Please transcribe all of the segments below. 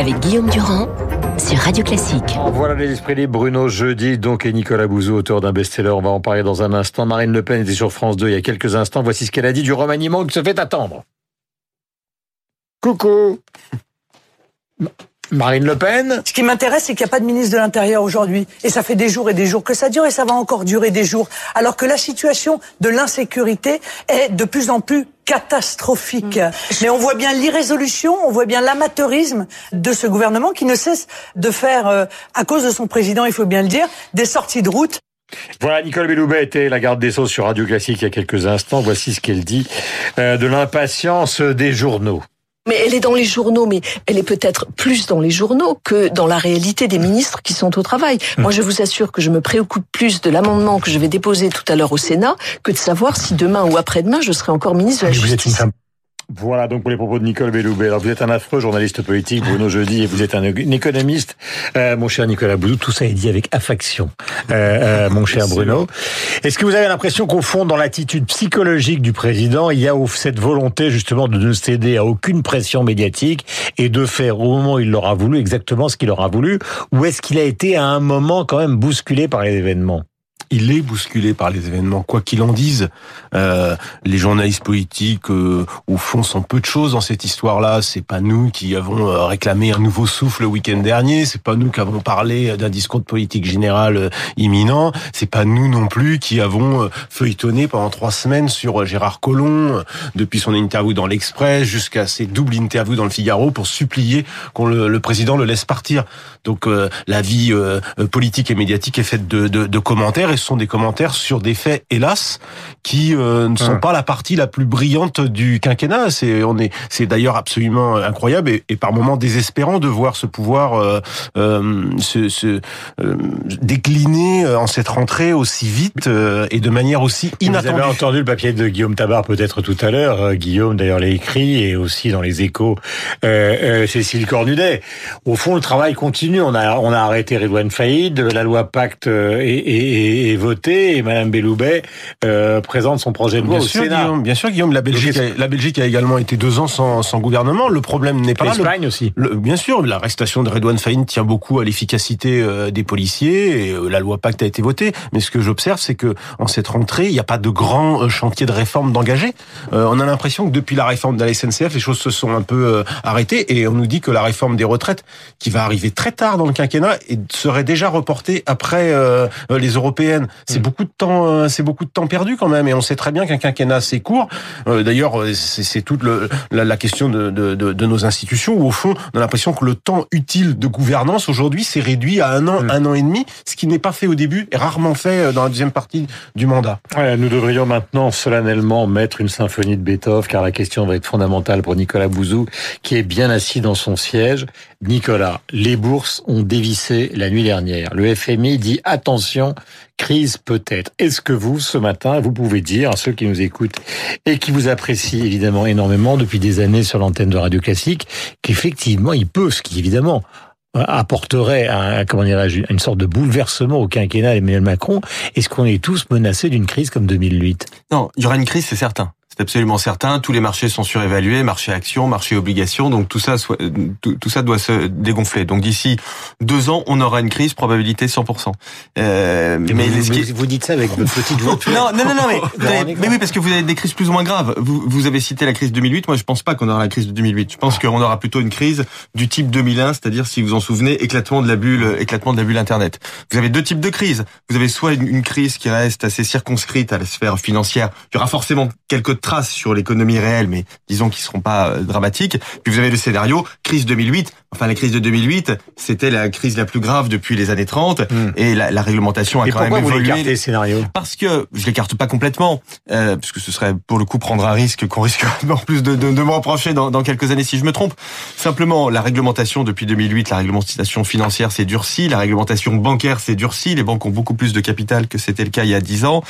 avec Guillaume Durand sur Radio Classique. Voilà les esprits libres, Bruno Jeudi, donc, et Nicolas Bouzou, auteur d'un best-seller. On va en parler dans un instant. Marine Le Pen était sur France 2 il y a quelques instants. Voici ce qu'elle a dit du remaniement qui se fait attendre. Coucou Marine Le Pen Ce qui m'intéresse, c'est qu'il n'y a pas de ministre de l'Intérieur aujourd'hui. Et ça fait des jours et des jours que ça dure et ça va encore durer des jours. Alors que la situation de l'insécurité est de plus en plus catastrophique. Mm. Mais on voit bien l'irrésolution, on voit bien l'amateurisme de ce gouvernement qui ne cesse de faire, euh, à cause de son président, il faut bien le dire, des sorties de route. Voilà, Nicole Belloubet était la garde des Sceaux sur Radio Classique il y a quelques instants. Voici ce qu'elle dit euh, de l'impatience des journaux. Mais elle est dans les journaux, mais elle est peut-être plus dans les journaux que dans la réalité des ministres qui sont au travail. Mmh. Moi, je vous assure que je me préoccupe plus de l'amendement que je vais déposer tout à l'heure au Sénat que de savoir si demain ou après-demain je serai encore ministre de la Justice. Voilà donc pour les propos de Nicole Belloubet. Alors vous êtes un affreux journaliste politique, Bruno Jeudi, et vous êtes un, économiste, euh, mon cher Nicolas Bouzou. Tout ça est dit avec affection, euh, euh, mon cher Bruno. Est-ce que vous avez l'impression qu'au fond, dans l'attitude psychologique du président, il y a cette volonté justement de ne céder à aucune pression médiatique et de faire au moment où il l'aura voulu exactement ce qu'il aura voulu, ou est-ce qu'il a été à un moment quand même bousculé par les événements? Il est bousculé par les événements, quoi qu'il en dise. Euh, les journalistes politiques, euh, au fond, sont peu de choses dans cette histoire-là. C'est pas nous qui avons euh, réclamé un nouveau souffle le week-end dernier. C'est pas nous qui avons parlé d'un discours de politique générale euh, imminent. C'est pas nous non plus qui avons feuilletonné pendant trois semaines sur Gérard Collomb, depuis son interview dans l'Express jusqu'à ses doubles interviews dans le Figaro pour supplier qu'on le, le, président le laisse partir. Donc la vie politique et médiatique est faite de commentaires et ce sont des commentaires sur des faits, hélas, qui euh, ne sont pas la partie la plus brillante du quinquennat. C'est on est, c'est d'ailleurs absolument incroyable et, et, par moments désespérant de voir ce pouvoir euh, euh, se, se euh, décliner en cette rentrée aussi vite et de manière aussi inattendue. Vous avez entendu le papier de Guillaume Tabar peut-être tout à l'heure. Guillaume d'ailleurs l'a écrit et aussi dans les Échos, Cécile Cornudet. Au fond, le travail continue. On a on a arrêté Redouane Faïd, la loi Pacte est, est, est votée et Madame Belloubet euh, présente son projet de loi bien au sûr, Sénat. Guillaume, bien sûr, Guillaume, la Belgique, a, la Belgique a également été deux ans sans, sans gouvernement. Le problème n'est pas. L'Espagne aussi. Le, bien sûr, l'arrestation de Redouane Faïd tient beaucoup à l'efficacité euh, des policiers et euh, la loi Pacte a été votée. Mais ce que j'observe, c'est que en cette rentrée, il n'y a pas de grand chantier de réforme d'engagé. Euh, on a l'impression que depuis la réforme de la SNCF, les choses se sont un peu arrêtées et on nous dit que la réforme des retraites, qui va arriver très tard dans le quinquennat, serait déjà reportée après les C'est mmh. beaucoup de temps, c'est beaucoup de temps perdu quand même. Et on sait très bien qu'un quinquennat c'est court. Euh, D'ailleurs, c'est toute le, la, la, question de, de, de, de, nos institutions où au fond, on a l'impression que le temps utile de gouvernance aujourd'hui s'est réduit à un an, mmh. un an et demi, ce qui n'est pas fait au début et rarement fait euh, dans la deuxième partie du mandat. Ouais, nous devrions maintenant solennellement mettre une symphonie de Beethoven, car la question va être fondamentale pour Nicolas Bouzou, qui est bien assis dans son siège. Nicolas, les bourses ont dévissé la nuit dernière. Le FMI dit attention, crise peut-être. Est-ce que vous, ce matin, vous pouvez dire à ceux qui nous écoutent et qui vous apprécient évidemment énormément depuis des années sur l'antenne de Radio Classique, qu'effectivement, il peut, ce qui évidemment apporterait un, comment une sorte de bouleversement au quinquennat d'Emmanuel Macron, est-ce qu'on est tous menacés d'une crise comme 2008 Non, il y aura une crise, c'est certain c'est absolument certain. Tous les marchés sont surévalués, marché actions, marché obligations, donc tout ça, tout, tout ça doit se dégonfler. Donc d'ici deux ans, on aura une crise, probabilité 100%. Euh, mais vous, dites ça avec votre petite voix. non, non, non, non, mais, mais, oui, parce que vous avez des crises plus ou moins graves. Vous, vous avez cité la crise 2008. Moi, je pense pas qu'on aura la crise de 2008. Je pense qu'on aura plutôt une crise du type 2001, c'est-à-dire, si vous en souvenez, éclatement de la bulle, éclatement de la bulle Internet. Vous avez deux types de crises. Vous avez soit une, une crise qui reste assez circonscrite à la sphère financière. Il y aura forcément quelques traces sur l'économie réelle, mais disons qu'ils seront pas euh, dramatiques. Puis vous avez le scénario crise 2008. Enfin, la crise de 2008, c'était la crise la plus grave depuis les années 30, mm. et la, la, réglementation a et quand même évolué. Vous scénario Parce que je l'écarte pas complètement, euh, parce que ce serait pour le coup prendre un risque qu'on risque en plus de, de, de me reprocher dans, dans, quelques années si je me trompe. Simplement, la réglementation depuis 2008, la réglementation financière s'est durcie, la réglementation bancaire s'est durcie. Les banques ont beaucoup plus de capital que c'était le cas il y a 10 ans.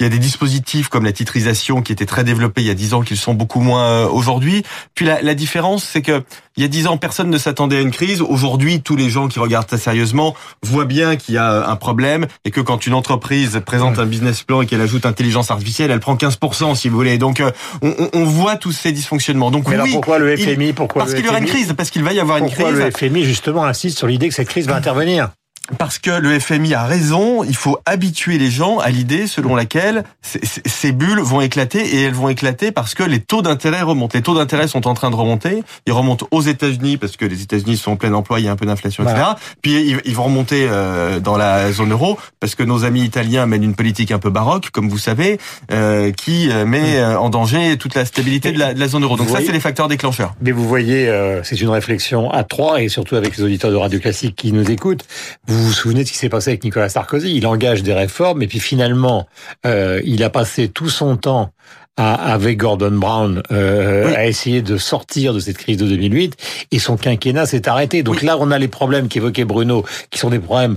Il y a des dispositifs comme la titrisation qui étaient très développés il y a dix ans qu'ils sont beaucoup moins aujourd'hui. Puis la, la différence, c'est que il y a dix ans, personne ne s'attendait à une crise. Aujourd'hui, tous les gens qui regardent ça sérieusement voient bien qu'il y a un problème et que quand une entreprise présente un business plan et qu'elle ajoute intelligence artificielle, elle prend 15% si vous voulez. Donc, on, on voit tous ces dysfonctionnements. Donc Mais oui, pourquoi le FMI pourquoi Parce qu'il y aura une crise, parce qu'il va y avoir une Pourquoi crise. le FMI justement insiste sur l'idée que cette crise va intervenir Parce que le FMI a raison, il faut habituer les gens à l'idée selon laquelle ces bulles vont éclater et elles vont éclater parce que les taux d'intérêt remontent. Les taux d'intérêt sont en train de remonter. Ils remontent aux États-Unis parce que les États-Unis sont en plein emploi, il y a un peu d'inflation, etc. Puis ils, vont remonter euh, dans la zone euro parce que nos amis italiens mènent une politique un peu baroque, comme vous savez, euh, qui euh, met en danger toute la stabilité de la, de la zone euro. Donc Vous ça, c'est les facteurs déclencheurs. Mais vous voyez, c'est une réflexion à trois, et surtout avec les auditeurs de Radio Classique qui nous écoutent. Vous vous souvenez de ce qui s'est passé avec Nicolas Sarkozy? Il engage des réformes, et puis finalement, euh, il a passé tout son temps à, avec Gordon Brown euh, Oui. à essayer de sortir de cette crise de 2008, et son quinquennat s'est arrêté. Donc là, on a les problèmes qu'évoquait Bruno, qui sont des problèmes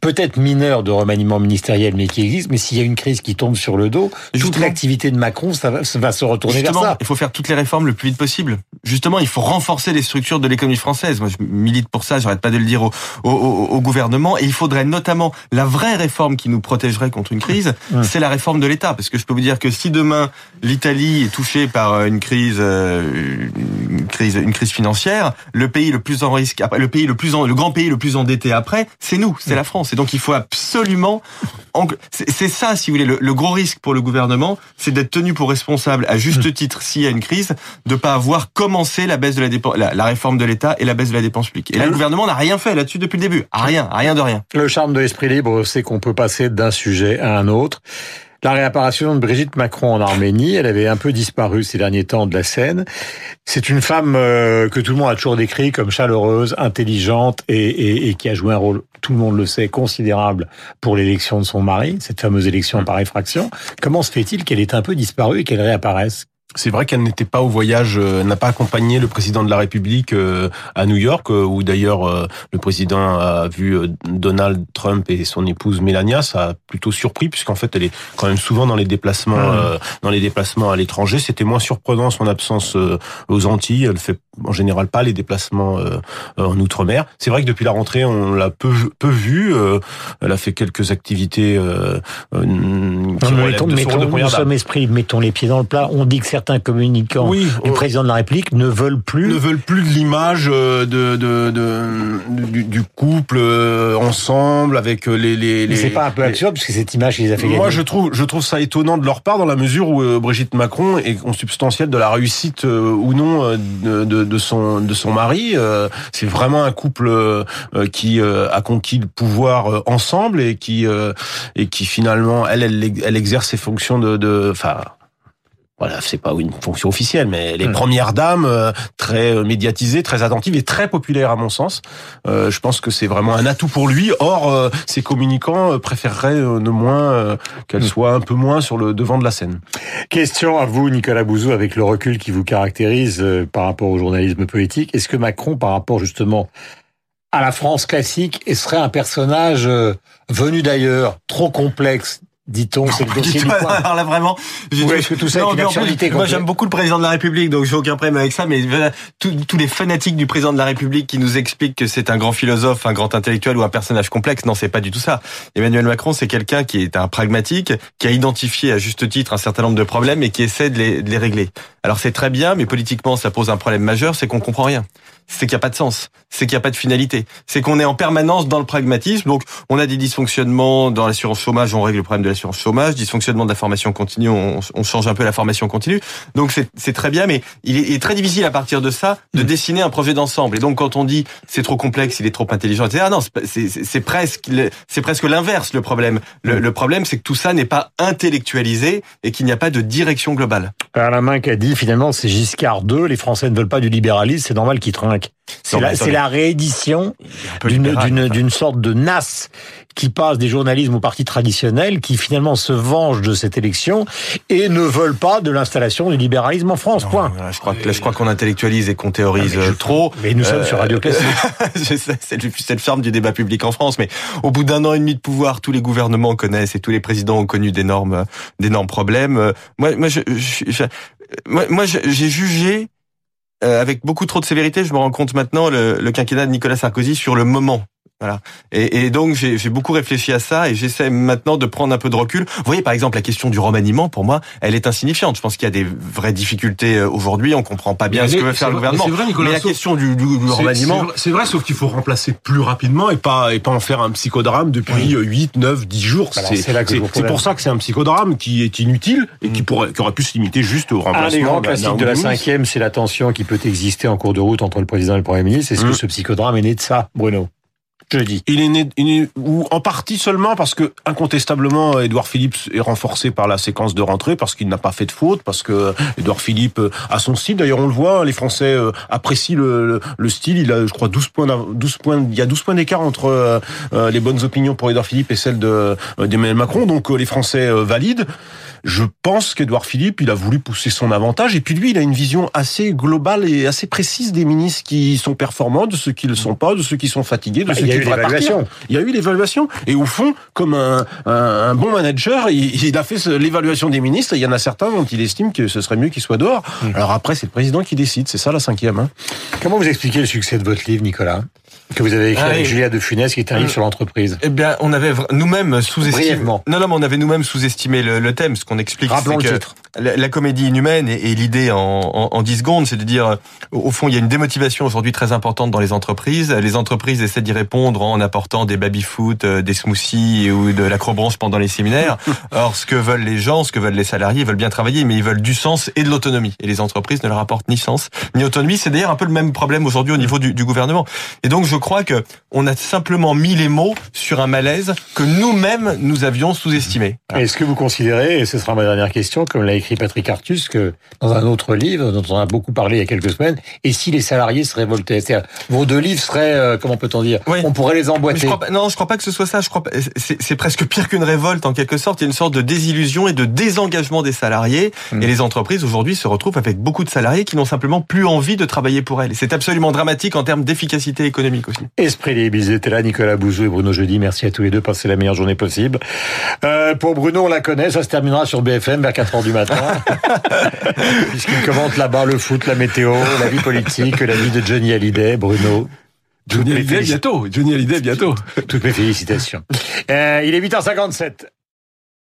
peut-être mineurs de remaniement ministériel, mais qui existent. Mais s'il y a une crise qui tombe sur le dos, toute l'activité de Macron, ça va, ça va se retourner Justement, vers ça. il faut faire toutes les réformes le plus vite possible. Justement, il faut renforcer les structures de l'économie française. Moi, je milite pour ça, j'arrête pas de le dire au, au, au- au gouvernement. Et il faudrait notamment la vraie réforme qui nous protégerait contre une crise, c'est la réforme de l'État. Parce que je peux vous dire que si demain l'Italie est touchée par euh, une crise, euh, une crise, une crise financière, le pays le plus en risque, le pays le plus en, le grand pays le plus endetté après, c'est nous, c'est la France. Et donc il faut absolument, en- c'est ça, si vous voulez, le, le gros risque pour le gouvernement, c'est d'être tenu pour responsable à juste titre s'il y a une crise, de pas avoir commencé la baisse de la dépense, la, la réforme de l'État et la baisse de la dépense publique. Et là, le gouvernement n'a rien fait là-dessus depuis le début. Ah, Rien, rien de rien. Le charme de l'esprit libre, c'est qu'on peut passer d'un sujet à un autre. La réapparition de Brigitte Macron en Arménie, elle avait un peu disparu ces derniers temps de la scène. C'est une femme euh, que tout le monde a toujours décrit comme chaleureuse, intelligente et, et- et qui a joué un rôle, tout le monde le sait, considérable pour l'élection de son mari, cette fameuse élection par effraction. Comment se fait-il qu'elle ait un peu disparu et qu'elle réapparaisse? C'est vrai qu'elle n'était pas au voyage, euh, n'a pas accompagné le président de la République euh, à New York, euh, où d'ailleurs euh, le président a vu euh, Donald Trump et son épouse Melania. Ça a plutôt surpris, puisqu'en fait elle est quand même souvent dans les déplacements, Mmh. euh, dans les déplacements à l'étranger. C'était moins surprenant son absence euh, aux Antilles. Elle fait en général pas les déplacements euh, en outre-mer. C'est vrai que depuis la rentrée, on l'a peu peu vue. euh, elle a fait quelques activités euh, euh, qui Non, mettons, de mettons, de nous sommes esprit, mettons les pieds dans le plat. On dit que certains communicants Oui, du euh, président de la République ne veulent plus ne veulent plus de l'image euh, de, de, de- du, du couple euh, ensemble avec euh, les les. Mais les c'est pas un peu les- absurde parce que cette image les a fait gagner. Moi, je trouve, je trouve ça étonnant de leur part dans la mesure où euh, Brigitte Macron est consubstantielle de la réussite euh, ou non euh, de, de, son de son mari. Euh, c'est vraiment un couple euh, euh, qui a conquis le pouvoir ensemble et qui et qui finalement, elle, elle, elle exerce ses fonctions de, de, enfin. Voilà, c'est pas une fonction officielle, mais les Hmm. premières dames, euh, très euh, médiatisées, très attentives et très populaires à mon sens. Euh, je pense que c'est vraiment un atout pour lui. Or, euh, ses communicants préféreraient euh, de moins euh, qu'elle Hmm. soit un peu moins sur le devant de la scène. Question à vous, Nicolas Bouzou, avec le recul qui vous caractérise euh, par rapport au journalisme politique. Est-ce que Macron, par rapport justement à la France classique, serait un personnage euh, venu d'ailleurs, trop complexe, dit-on, c'est le dossier du coin Alors là vraiment, j'ai- Ou est-ce que tout ça est Non, une plus, absurdité Moi j'aime beaucoup le président de la République, donc j'ai aucun problème avec ça. Mais voilà, tous tous les fanatiques du président de la République qui nous expliquent que c'est un grand philosophe, un grand intellectuel ou un personnage complexe, non, c'est pas du tout ça. Emmanuel Macron, c'est quelqu'un qui est un pragmatique, qui a identifié à juste titre un certain nombre de problèmes et qui essaie de les, de les régler. Alors c'est très bien, mais politiquement ça pose un problème majeur, c'est qu'on comprend rien. C'est qu'il n'y a pas de sens, c'est qu'il n'y a pas de finalité, c'est qu'on est en permanence dans le pragmatisme. Donc on a des dysfonctionnements dans l'assurance chômage, on règle le problème de l'assurance chômage, dysfonctionnement de la formation continue, on, on change un peu la formation continue. Donc c'est très bien, mais il est, il est très difficile à partir de ça de dessiner un projet d'ensemble. Et donc quand on dit c'est trop complexe, il est trop intelligent, etc. Non, c'est presque c'est presque l'inverse le problème. Le, le problème c'est que tout ça n'est pas intellectualisé et qu'il n'y a pas de direction globale. Alain Minck a dit dit finalement c'est Giscard II, les Français ne veulent pas du libéralisme, c'est normal qu'ils trinquent. C'est la, la, réédition d'une sorte de NAS qui passe des journalismes au parti traditionnel, qui finalement se vengent de cette élection et ne veulent pas de l'installation du libéralisme en France. point. je crois que je crois qu'on intellectualise et qu'on théorise ah, trop. Mais nous sommes sur Radio Classique. c'est le charme du débat public en France. Mais au bout d'un an et demi de pouvoir, tous les gouvernements connaissent et tous les présidents ont connu d'énormes d'énormes problèmes. Moi, moi, je, moi, j'ai jugé euh, avec beaucoup trop de sévérité, je me rends compte maintenant, le quinquennat de Nicolas Sarkozy sur le moment voilà. Et, et donc j'ai beaucoup réfléchi à ça et j'essaie maintenant de prendre un peu de recul. Vous voyez par exemple la question du remaniement pour moi, elle est insignifiante. Je pense qu'il y a des vraies difficultés euh, aujourd'hui. On comprend pas bien ce que veut faire le gouvernement. Mais, vrai, Nicolas, mais la question du, du, remaniement, c'est vrai, sauf qu'il faut remplacer plus rapidement et pas et pas en faire un psychodrame depuis 8, 9, 10 jours. C'est pour ça que c'est un psychodrame qui est inutile et qui mm. pourrait qui aurait pu se limiter juste au remplacement. Un des grands classiques de la cinquième, c'est la tension qui peut exister en cours de route entre le président et le premier ministre. Est-ce que mm. ce psychodrame est né de ça, Bruno il est né, ou en partie seulement parce que incontestablement Edouard Philippe est renforcé par la séquence de rentrée parce qu'il n'a pas fait de faute parce que Edouard Philippe a son style. D'ailleurs, on le voit, les Français euh, apprécient le, le, style. Il a, je crois, 12 points, 12 points. Il y a 12 points d'écart entre euh, euh, les bonnes opinions pour Edouard Philippe et celles de d'Emmanuel Macron. Donc les Français valident. Je pense qu'Edouard Philippe, il a voulu pousser son avantage. Et puis lui, il a une vision assez globale et assez précise des ministres qui sont performants, de ceux qui ne le sont pas, de ceux qui sont fatigués, de bah, ceux qui devraient partir. Il y a eu l'évaluation. Et au fond, comme un, un, bon manager, il, il a fait l'évaluation des ministres. Et il y en a certains dont il estime que ce serait mieux qu'ils soient dehors. Mmh. Alors après, c'est le président qui décide. C'est ça la cinquième. Hein. Comment vous expliquez le succès de votre livre, Nicolas? Que vous avez écrit avec Julia de Funès, qui est un livre euh, sur l'entreprise. Eh bien, on avait nous-mêmes sous-estimé. Non, non, mais on avait nous-mêmes sous-estimé le, le, thème. Ce qu'on explique, c'est que la, la, comédie inhumaine et, et l'idée en, en, en, 10 secondes, c'est de dire, au fond, il y a une démotivation aujourd'hui très importante dans les entreprises. Les entreprises essaient d'y répondre en apportant des baby-foot, euh, des smoothies ou de l'acrobranche pendant les séminaires. Or, ce que veulent les gens, ce que veulent les salariés, ils veulent bien travailler, mais ils veulent du sens et de l'autonomie. Et les entreprises ne leur apportent ni sens ni autonomie. C'est d'ailleurs un peu le même problème aujourd'hui au niveau du, du gouvernement. Et donc, je crois que on a simplement mis les mots sur un malaise que nous-mêmes nous avions sous-estimé. Est-ce que vous considérez, et ce sera ma dernière question, comme l'a écrit Patrick Artus, que dans un autre livre dont on a beaucoup parlé il y a quelques semaines, et si les salariés se révoltaient C'est-à-dire, vos deux livres seraient, euh, comment peut-on dire On pourrait les emboîter. Je crois non, je crois pas que ce soit ça. Je crois c'est presque pire qu'une révolte en quelque sorte. Il y a une sorte de désillusion et de désengagement des salariés. Hmm. Et les entreprises aujourd'hui se retrouvent avec beaucoup de salariés qui n'ont simplement plus envie de travailler pour elles. C'est absolument dramatique en termes d'efficacité économique aussi. Esprit libre, ils étaient là, Nicolas Bouzou et Bruno Jeudi. Merci à tous les deux. Passez la meilleure journée possible. Euh, pour Bruno, on la connaît. Ça se terminera sur BFM vers 4 heures du matin. Puisqu'il commente là-bas le foot, la météo, la vie politique, la vie de Johnny Hallyday, Bruno. Johnny Hallyday bientôt. Johnny Hallyday bientôt. Toutes mes félicitations. Euh, il est 8h57.